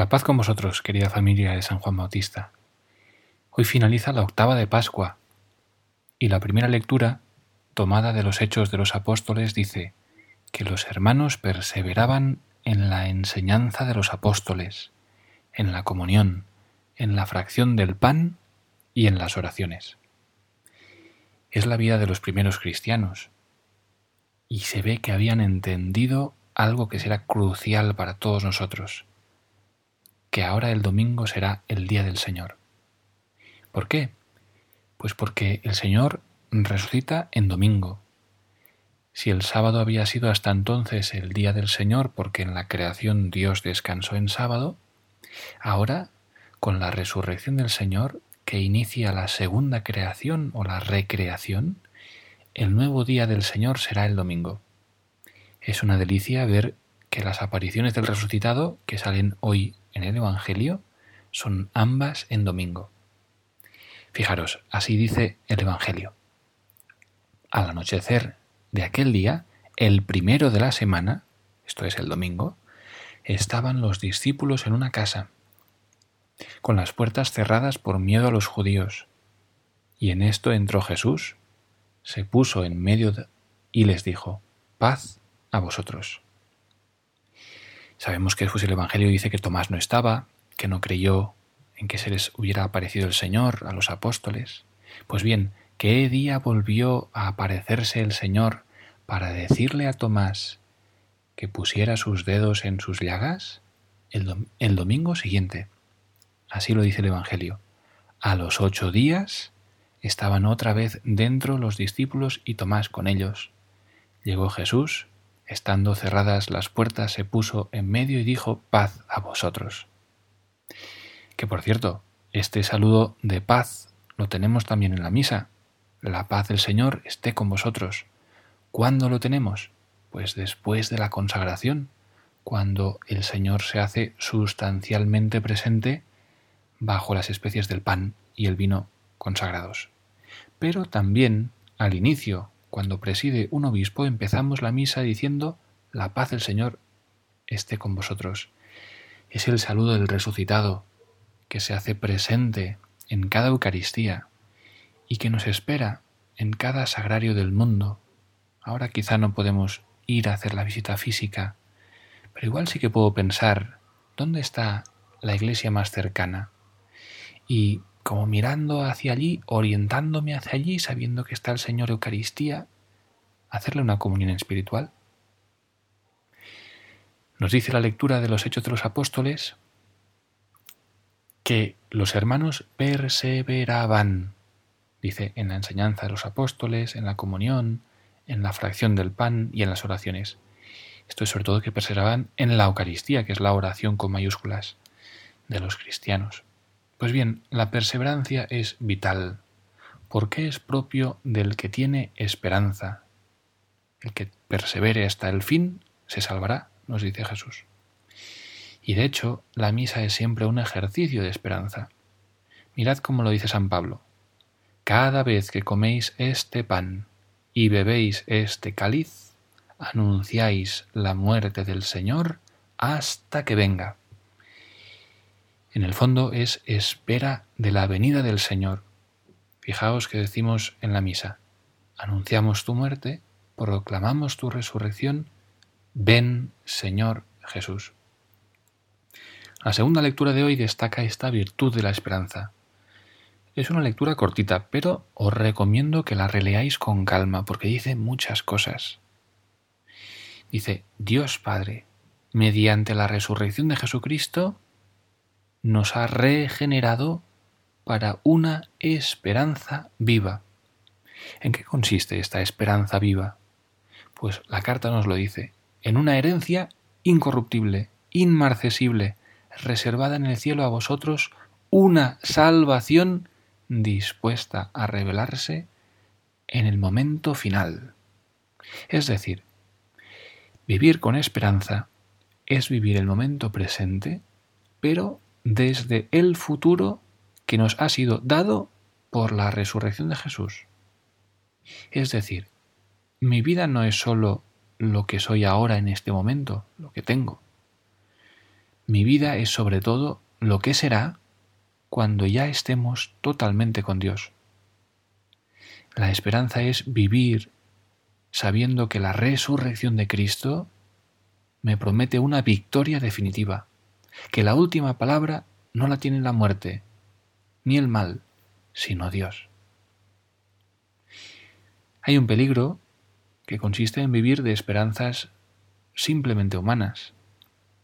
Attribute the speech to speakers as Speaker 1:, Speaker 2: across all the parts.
Speaker 1: La paz con vosotros, querida familia de San Juan Bautista. Hoy finaliza la octava de Pascua y la primera lectura, tomada de los Hechos de los Apóstoles, dice que los hermanos perseveraban en la enseñanza de los apóstoles, en la comunión, en la fracción del pan y en las oraciones. Es la vida de los primeros cristianos y se ve que habían entendido algo que será crucial para todos nosotros que ahora el domingo será el día del Señor. ¿Por qué? Pues porque el Señor resucita en domingo. Si el sábado había sido hasta entonces el día del Señor porque en la creación Dios descansó en sábado, ahora, con la resurrección del Señor, que inicia la segunda creación o la recreación, el nuevo día del Señor será el domingo. Es una delicia ver que las apariciones del resucitado, que salen hoy en el Evangelio son ambas en domingo. Fijaros, así dice el Evangelio. Al anochecer de aquel día, el primero de la semana, esto es el domingo, estaban los discípulos en una casa, con las puertas cerradas por miedo a los judíos. Y en esto entró Jesús, se puso en medio y les dijo, paz a vosotros. Sabemos que después el Evangelio dice que Tomás no estaba, que no creyó en que se les hubiera aparecido el Señor a los apóstoles. Pues bien, ¿qué día volvió a aparecerse el Señor para decirle a Tomás que pusiera sus dedos en sus llagas? El domingo siguiente. Así lo dice el Evangelio. A los ocho días estaban otra vez dentro los discípulos y Tomás con ellos. Llegó Jesús, Estando cerradas las puertas, se puso en medio y dijo, paz a vosotros. Que por cierto, este saludo de paz lo tenemos también en la misa. La paz del Señor esté con vosotros. ¿Cuándo lo tenemos? Pues después de la consagración, cuando el Señor se hace sustancialmente presente bajo las especies del pan y el vino consagrados. Pero también al inicio, cuando preside un obispo empezamos la misa diciendo La paz del Señor esté con vosotros. Es el saludo del resucitado que se hace presente en cada Eucaristía y que nos espera en cada sagrario del mundo. Ahora quizá no podemos ir a hacer la visita física, pero igual sí que puedo pensar dónde está la iglesia más cercana y como mirando hacia allí, orientándome hacia allí, sabiendo que está el Señor Eucaristía, hacerle una comunión espiritual. Nos dice la lectura de los Hechos de los Apóstoles que los hermanos perseveraban, dice, en la enseñanza de los apóstoles, en la comunión, en la fracción del pan y en las oraciones. Esto es sobre todo que perseveraban en la Eucaristía, que es la oración con mayúsculas de los cristianos. Pues bien, la perseverancia es vital, porque es propio del que tiene esperanza. El que persevere hasta el fin se salvará, nos dice Jesús. Y de hecho, la misa es siempre un ejercicio de esperanza. Mirad cómo lo dice San Pablo. Cada vez que coméis este pan y bebéis este cáliz, anunciáis la muerte del Señor hasta que venga. En el fondo es espera de la venida del Señor. Fijaos que decimos en la misa, anunciamos tu muerte, proclamamos tu resurrección, ven Señor Jesús. La segunda lectura de hoy destaca esta virtud de la esperanza. Es una lectura cortita, pero os recomiendo que la releáis con calma porque dice muchas cosas. Dice, Dios Padre, mediante la resurrección de Jesucristo, nos ha regenerado para una esperanza viva. ¿En qué consiste esta esperanza viva? Pues la carta nos lo dice, en una herencia incorruptible, inmarcesible, reservada en el cielo a vosotros, una salvación dispuesta a revelarse en el momento final. Es decir, vivir con esperanza es vivir el momento presente, pero desde el futuro que nos ha sido dado por la resurrección de Jesús. Es decir, mi vida no es sólo lo que soy ahora en este momento, lo que tengo. mi vida es sobre todo lo que será cuando ya estemos totalmente con Dios. La esperanza es vivir sabiendo que la resurrección de Cristo me promete una victoria definitiva, que la última palabra no la tiene la muerte, ni el mal, sino Dios. Hay un peligro que consiste en vivir de esperanzas simplemente humanas,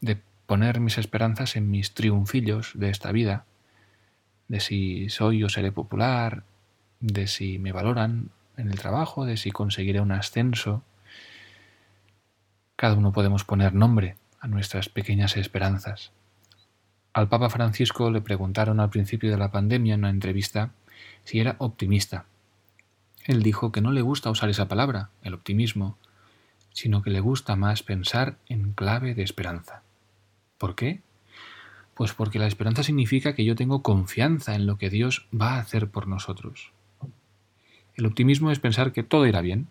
Speaker 1: de poner mis esperanzas en mis triunfillos de esta vida, de si soy o seré popular, de si me valoran en el trabajo, de si conseguiré un ascenso. Cada uno podemos poner nombre a nuestras pequeñas esperanzas. Al Papa Francisco le preguntaron al principio de la pandemia en una entrevista si era optimista. Él dijo que no le gusta usar esa palabra, el optimismo, sino que le gusta más pensar en clave de esperanza. ¿Por qué? Pues porque la esperanza significa que yo tengo confianza en lo que Dios va a hacer por nosotros. El optimismo es pensar que todo irá bien,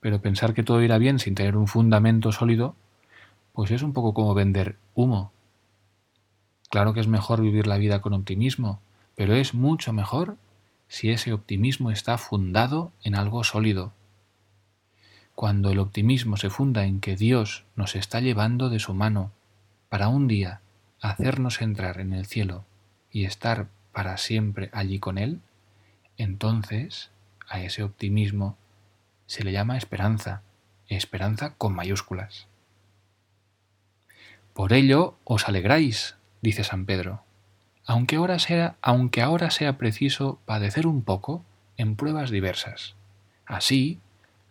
Speaker 1: pero pensar que todo irá bien sin tener un fundamento sólido, pues es un poco como vender humo. Claro que es mejor vivir la vida con optimismo, pero es mucho mejor si ese optimismo está fundado en algo sólido. Cuando el optimismo se funda en que Dios nos está llevando de su mano para un día hacernos entrar en el cielo y estar para siempre allí con Él, entonces a ese optimismo se le llama esperanza, esperanza con mayúsculas. Por ello os alegráis, dice San Pedro, aunque ahora sea, aunque ahora sea preciso padecer un poco en pruebas diversas. Así,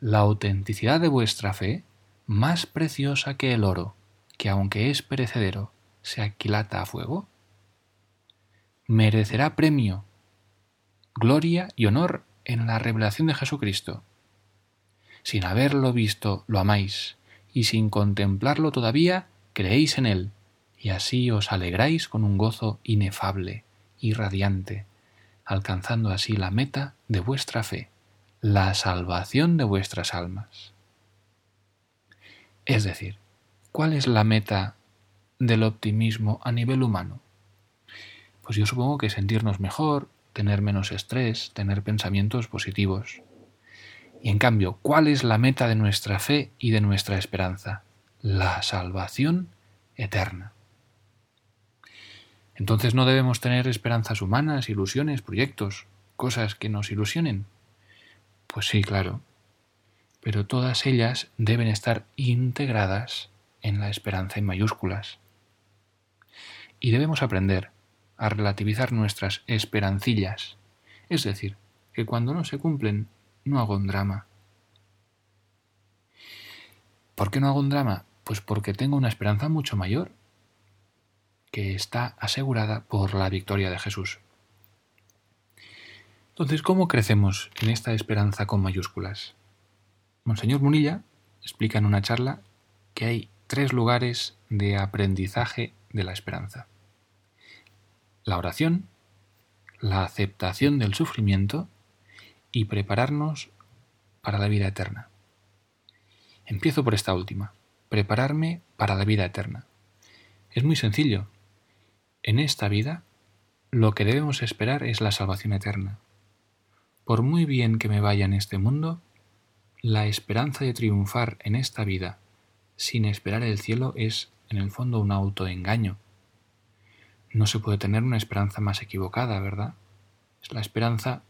Speaker 1: la autenticidad de vuestra fe, más preciosa que el oro, que aunque es perecedero, se aquilata a fuego, merecerá premio, gloria y honor en la revelación de Jesucristo. Sin haberlo visto, lo amáis, y sin contemplarlo todavía, creéis en él, y así os alegráis con un gozo inefable y radiante, alcanzando así la meta de vuestra fe, la salvación de vuestras almas. Es decir, ¿cuál es la meta del optimismo a nivel humano? Pues yo supongo que sentirnos mejor, tener menos estrés, tener pensamientos positivos. Y en cambio, ¿cuál es la meta de nuestra fe y de nuestra esperanza? La salvación eterna. Entonces no debemos tener esperanzas humanas, ilusiones, proyectos, cosas que nos ilusionen. Pues sí, claro. Pero todas ellas deben estar integradas en la esperanza en mayúsculas. Y debemos aprender a relativizar nuestras esperancillas, es decir, que cuando no se cumplen no hago un drama. ¿Por qué no hago un drama? Pues porque tengo una esperanza mucho mayor, que está asegurada por la victoria de Jesús. Entonces, ¿cómo crecemos en esta esperanza con mayúsculas? Monseñor Munilla explica en una charla que hay tres lugares de aprendizaje de la esperanza la oración, la aceptación del sufrimiento y prepararnos para la vida eterna. Empiezo por esta última, prepararme para la vida eterna. Es muy sencillo. En esta vida, lo que debemos esperar es la salvación eterna. Por muy bien que me vaya en este mundo, la esperanza de triunfar en esta vida sin esperar el cielo es, en el fondo, un autoengaño no se puede tener una esperanza más equivocada, ¿verdad? Es la esperanza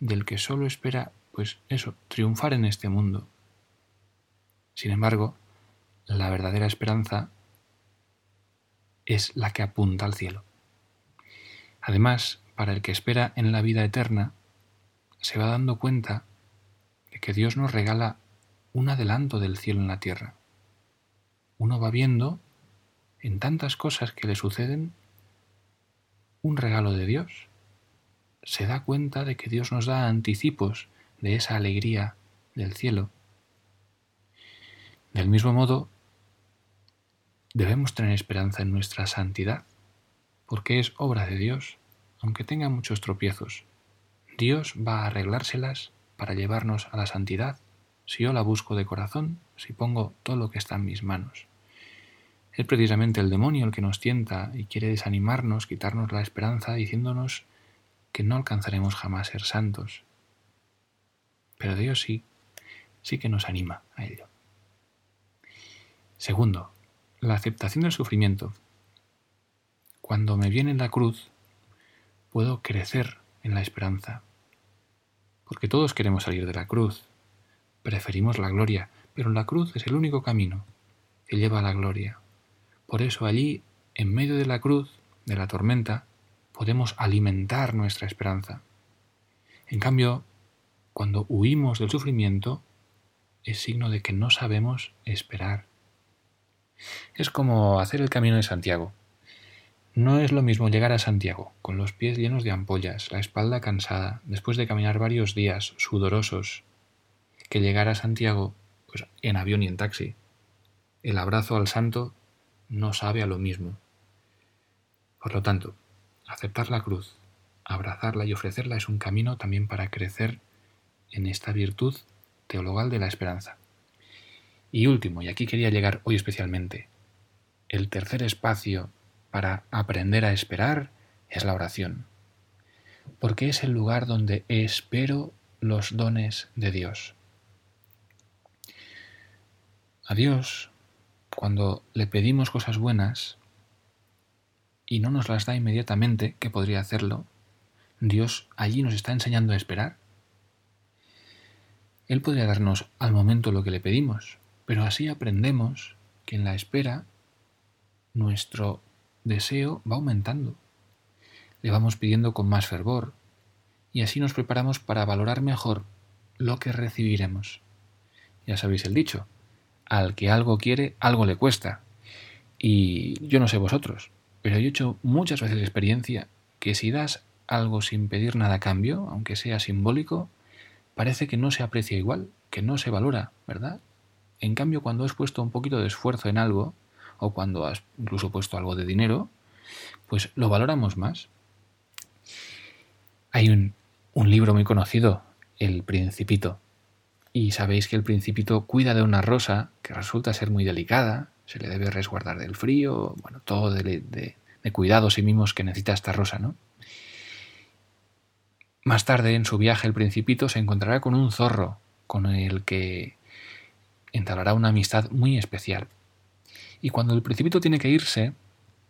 Speaker 1: del que solo espera, pues eso, triunfar en este mundo. Sin embargo, la verdadera esperanza es la que apunta al cielo. Además, para el que espera en la vida eterna, se va dando cuenta de que Dios nos regala un adelanto del cielo en la tierra. Uno va viendo en tantas cosas que le suceden un regalo de Dios. Se da cuenta de que Dios nos da anticipos de esa alegría del cielo. Del mismo modo, debemos tener esperanza en nuestra santidad, porque es obra de Dios, aunque tenga muchos tropiezos. Dios va a arreglárselas para llevarnos a la santidad si yo la busco de corazón, si pongo todo lo que está en mis manos. es precisamente el demonio el que nos tienta y quiere desanimarnos, quitarnos la esperanza, diciéndonos que no alcanzaremos jamás ser santos. Pero Dios sí, sí que nos anima a ello. Segundo, la aceptación del sufrimiento. Cuando me viene la cruz, puedo crecer en la esperanza. Porque todos queremos salir de la cruz, preferimos la gloria, pero la cruz es el único camino que lleva a la gloria. Por eso allí, en medio de la cruz, de la tormenta, podemos alimentar nuestra esperanza. En cambio, cuando huimos del sufrimiento, es signo de que no sabemos esperar. Es como hacer el camino de Santiago. No es lo mismo llegar a Santiago, con los pies llenos de ampollas, la espalda cansada, después de caminar varios días sudorosos, que llegar a Santiago pues, en avión y en taxi. El abrazo al santo no sabe a lo mismo. Por lo tanto, aceptar la cruz, abrazarla y ofrecerla es un camino también para crecer en esta virtud teologal de la esperanza. Y último, y aquí quería llegar hoy especialmente, el tercer espacio para aprender a esperar es la oración, porque es el lugar donde espero los dones de Dios. A Dios, cuando le pedimos cosas buenas y no nos las da inmediatamente, que podría hacerlo, Dios allí nos está enseñando a esperar. Él podría darnos al momento lo que le pedimos, pero así aprendemos que en la espera nuestro deseo va aumentando. Le vamos pidiendo con más fervor y así nos preparamos para valorar mejor lo que recibiremos. Ya sabéis el dicho, al que algo quiere, algo le cuesta. Y yo no sé vosotros, pero yo he hecho muchas veces experiencia que si das algo sin pedir nada a cambio, aunque sea simbólico, parece que no se aprecia igual, que no se valora, ¿verdad? En cambio, cuando has puesto un poquito de esfuerzo en algo, o cuando has incluso puesto algo de dinero, pues lo valoramos más. Hay un, libro muy conocido, El Principito, y sabéis que el principito cuida de una rosa que resulta ser muy delicada, se le debe resguardar del frío, bueno, todo de, de, de cuidados y mimos que necesita esta rosa, ¿no? Más tarde, en su viaje, el principito se encontrará con un zorro, con el que entablará una amistad muy especial. Y cuando el principito tiene que irse,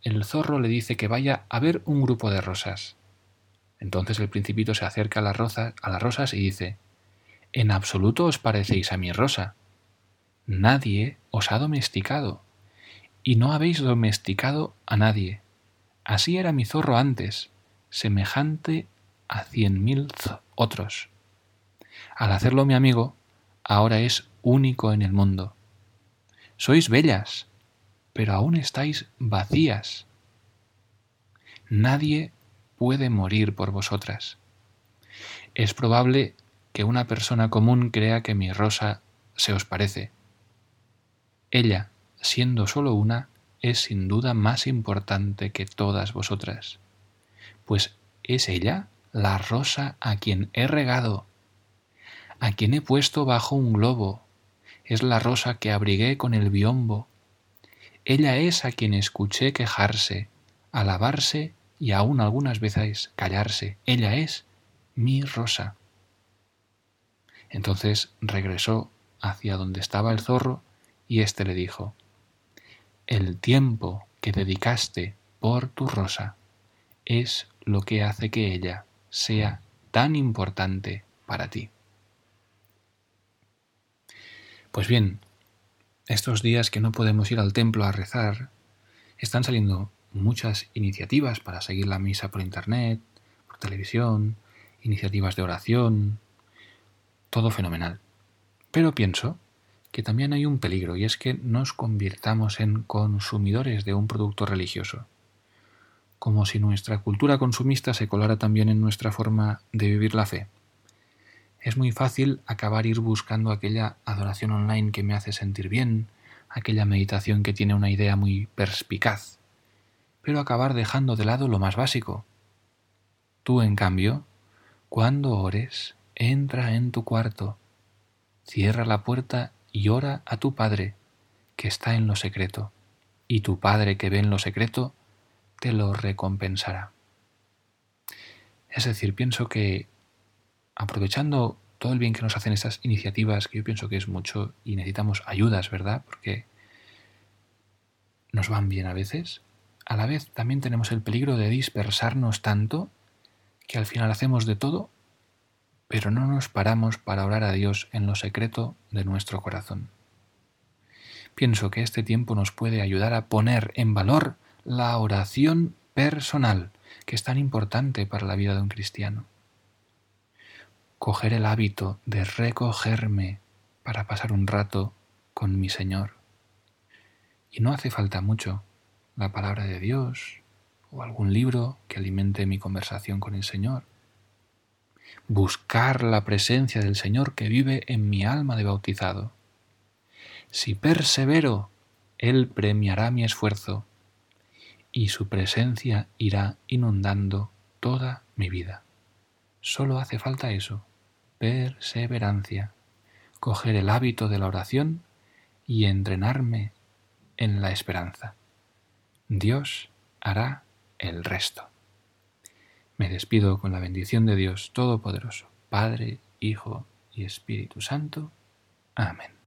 Speaker 1: el zorro le dice que vaya a ver un grupo de rosas. Entonces el principito se acerca a las, rosas, a las rosas y dice, en absoluto os parecéis a mi rosa. Nadie os ha domesticado, y no habéis domesticado a nadie. Así era mi zorro antes, semejante a cien mil otros. Al hacerlo mi amigo, ahora es único en el mundo. Sois bellas, pero aún estáis vacías. Nadie puede morir por vosotras. Es probable que una persona común crea que mi rosa se os parece. Ella, siendo solo una, es sin duda más importante que todas vosotras, pues es ella la rosa a quien he regado, a quien he puesto bajo un globo, es la rosa que abrigué con el biombo. Ella es a quien escuché quejarse, alabarse y aún algunas veces callarse. Ella es mi rosa. Entonces regresó hacia donde estaba el zorro y éste le dijo, El tiempo que dedicaste por tu rosa es lo que hace que ella sea tan importante para ti. Pues bien, estos días que no podemos ir al templo a rezar, están saliendo muchas iniciativas para seguir la misa por internet, por televisión, iniciativas de oración, todo fenomenal. Pero pienso que también hay un peligro y es que nos convirtamos en consumidores de un producto religioso, como si nuestra cultura consumista se colara también en nuestra forma de vivir la fe. Es muy fácil acabar ir buscando aquella adoración online que me hace sentir bien, aquella meditación que tiene una idea muy perspicaz, pero acabar dejando de lado lo más básico. Tú, en cambio, cuando ores, entra en tu cuarto, cierra la puerta y ora a tu Padre, que está en lo secreto. y tu Padre que ve en lo secreto te lo recompensará. Es decir, pienso que aprovechando todo el bien que nos hacen estas iniciativas, que yo pienso que es mucho y necesitamos ayudas, ¿verdad? Porque nos van bien a veces, a la vez también tenemos el peligro de dispersarnos tanto que al final hacemos de todo, pero no nos paramos para orar a Dios en lo secreto de nuestro corazón. Pienso que este tiempo nos puede ayudar a poner en valor la oración personal, que es tan importante para la vida de un cristiano. Coger el hábito de recogerme para pasar un rato con mi Señor. Y no hace falta mucho, la palabra de Dios o algún libro que alimente mi conversación con el Señor. Buscar la presencia del Señor que vive en mi alma de bautizado. Si persevero, Él premiará mi esfuerzo y su presencia irá inundando toda mi vida. Solo hace falta eso, perseverancia, coger el hábito de la oración y entrenarme en la esperanza. Dios hará el resto. Me despido con la bendición de Dios Todopoderoso, Padre, Hijo y Espíritu Santo. Amén.